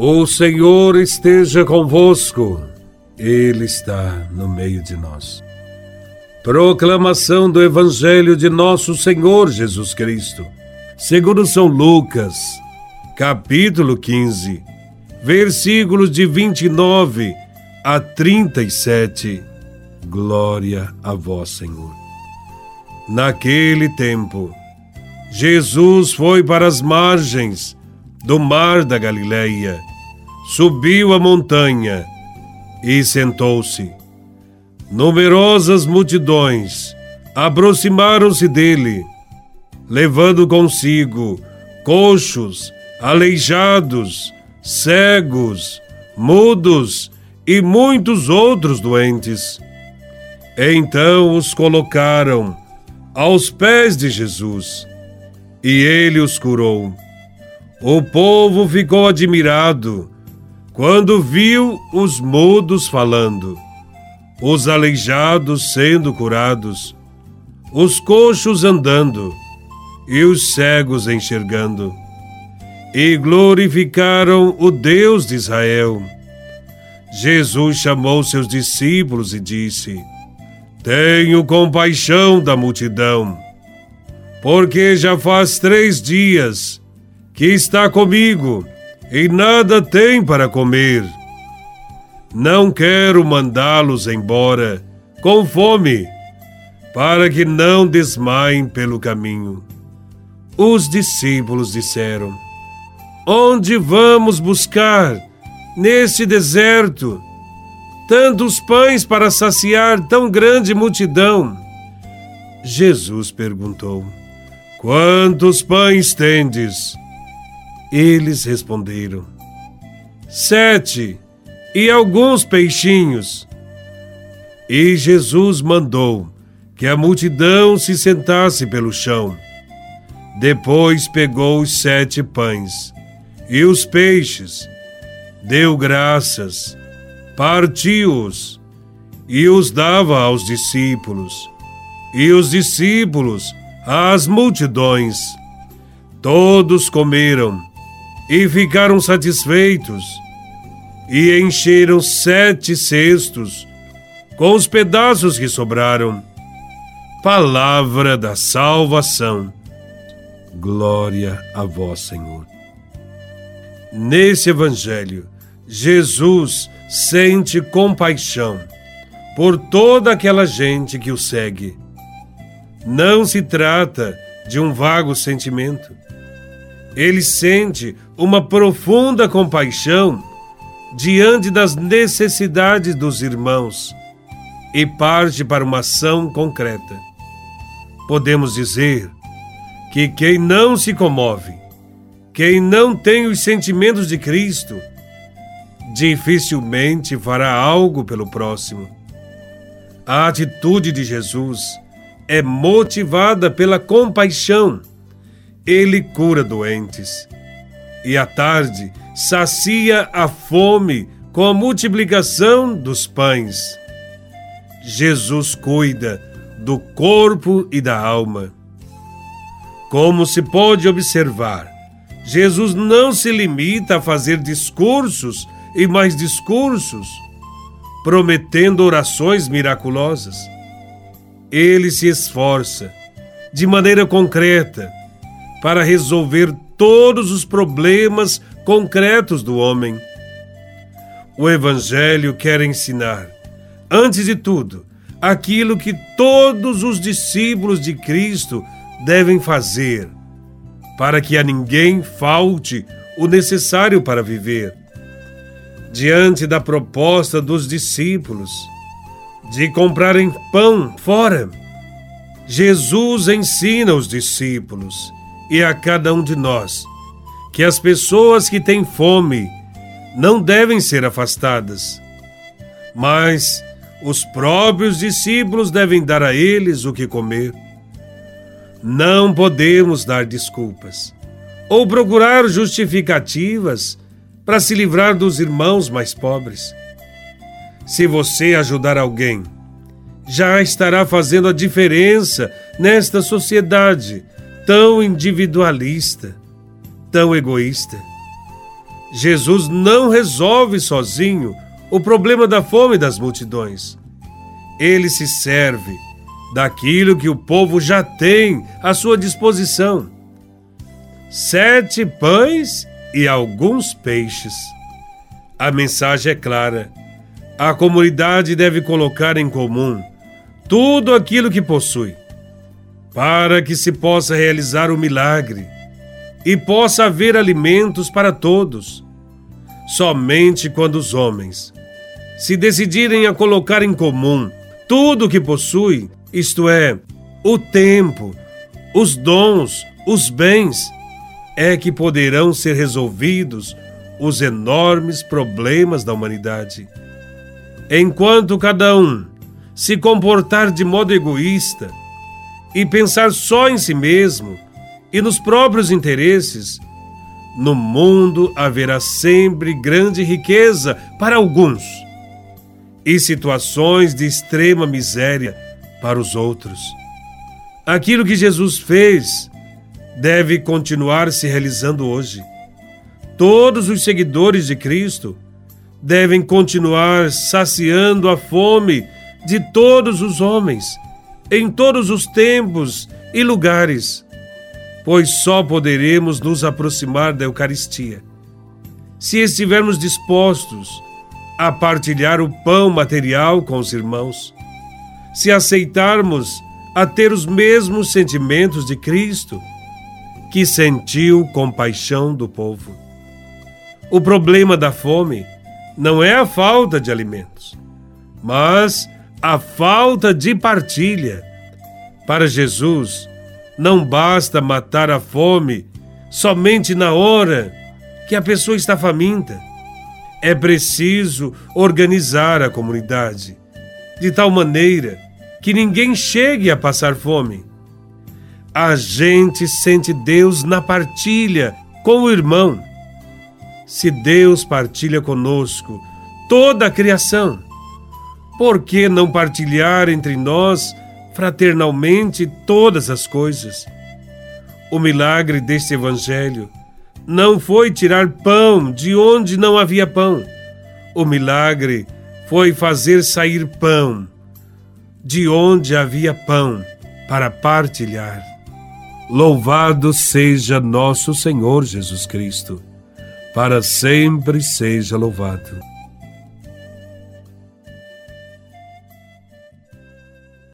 O Senhor esteja convosco, Ele está no meio de nós. Proclamação do Evangelho de Nosso Senhor Jesus Cristo, segundo São Lucas, capítulo 15, versículos de 29 a 37. Glória a Vós, Senhor. Naquele tempo, Jesus foi para as margens do mar da Galileia, subiu a montanha e sentou-se. Numerosas multidões aproximaram-se dele, levando consigo coxos, aleijados, cegos, mudos e muitos outros doentes. Então os colocaram aos pés de Jesus e ele os curou. O povo ficou admirado quando viu os mudos falando, os aleijados sendo curados, os coxos andando e os cegos enxergando. E glorificaram o Deus de Israel. Jesus chamou seus discípulos e disse: Tenho compaixão da multidão, porque já faz três dias que está comigo e nada tem para comer. Não quero mandá-los embora com fome, para que não desmaiem pelo caminho. Os discípulos disseram: Onde vamos buscar, nesse deserto, tantos pães para saciar tão grande multidão? Jesus perguntou: Quantos pães tendes? Eles responderam: Sete e alguns peixinhos. E Jesus mandou que a multidão se sentasse pelo chão. Depois pegou os sete pães e os peixes, deu graças, partiu-os e os dava aos discípulos, e os discípulos às multidões. Todos comeram e ficaram satisfeitos, e encheram sete cestos com os pedaços que sobraram. Palavra da salvação. Glória a vós, Senhor. Nesse evangelho, Jesus sente compaixão por toda aquela gente que o segue. Não se trata de um vago sentimento ele sente uma profunda compaixão diante das necessidades dos irmãos e parte para uma ação concreta. Podemos dizer que quem não se comove, quem não tem os sentimentos de Cristo, dificilmente fará algo pelo próximo. A atitude de Jesus é motivada pela compaixão ele cura doentes. E à tarde sacia a fome com a multiplicação dos pães. Jesus cuida do corpo e da alma. Como se pode observar, Jesus não se limita a fazer discursos e mais discursos, prometendo orações miraculosas. Ele se esforça, de maneira concreta, para resolver todos os problemas concretos do homem. O Evangelho quer ensinar, antes de tudo, aquilo que todos os discípulos de Cristo devem fazer, para que a ninguém falte o necessário para viver. Diante da proposta dos discípulos de comprarem pão fora, Jesus ensina os discípulos e a cada um de nós que as pessoas que têm fome não devem ser afastadas, mas os próprios discípulos devem dar a eles o que comer. Não podemos dar desculpas ou procurar justificativas para se livrar dos irmãos mais pobres. Se você ajudar alguém, já estará fazendo a diferença nesta sociedade tão individualista, tão egoísta. Jesus não resolve sozinho o problema da fome das multidões. Ele se serve daquilo que o povo já tem à sua disposição: sete pães e alguns peixes. A mensagem é clara. A comunidade deve colocar em comum tudo aquilo que possui, para que se possa realizar o milagre e possa haver alimentos para todos. Somente quando os homens se decidirem a colocar em comum tudo o que possui, isto é, o tempo, os dons, os bens, é que poderão ser resolvidos os enormes problemas da humanidade. Enquanto cada um se comportar de modo egoísta e pensar só em si mesmo e nos próprios interesses, no mundo haverá sempre grande riqueza para alguns e situações de extrema miséria para os outros. Aquilo que Jesus fez deve continuar se realizando hoje. Todos os seguidores de Cristo devem continuar saciando a fome de todos os homens, em todos os tempos e lugares, pois só poderemos nos aproximar da Eucaristia se estivermos dispostos a partilhar o pão material com os irmãos, se aceitarmos a ter os mesmos sentimentos de Cristo, que sentiu compaixão do povo. O problema da fome não é a falta de alimentos, mas a falta de partilha. Para Jesus, não basta matar a fome somente na hora que a pessoa está faminta. É preciso organizar a comunidade de tal maneira que ninguém chegue a passar fome. A gente sente Deus na partilha com o irmão se Deus partilha conosco toda a criação, por que não partilhar entre nós fraternalmente todas as coisas? O milagre deste Evangelho não foi tirar pão de onde não havia pão. O milagre foi fazer sair pão de onde havia pão para partilhar. Louvado seja nosso Senhor Jesus Cristo para sempre seja louvado.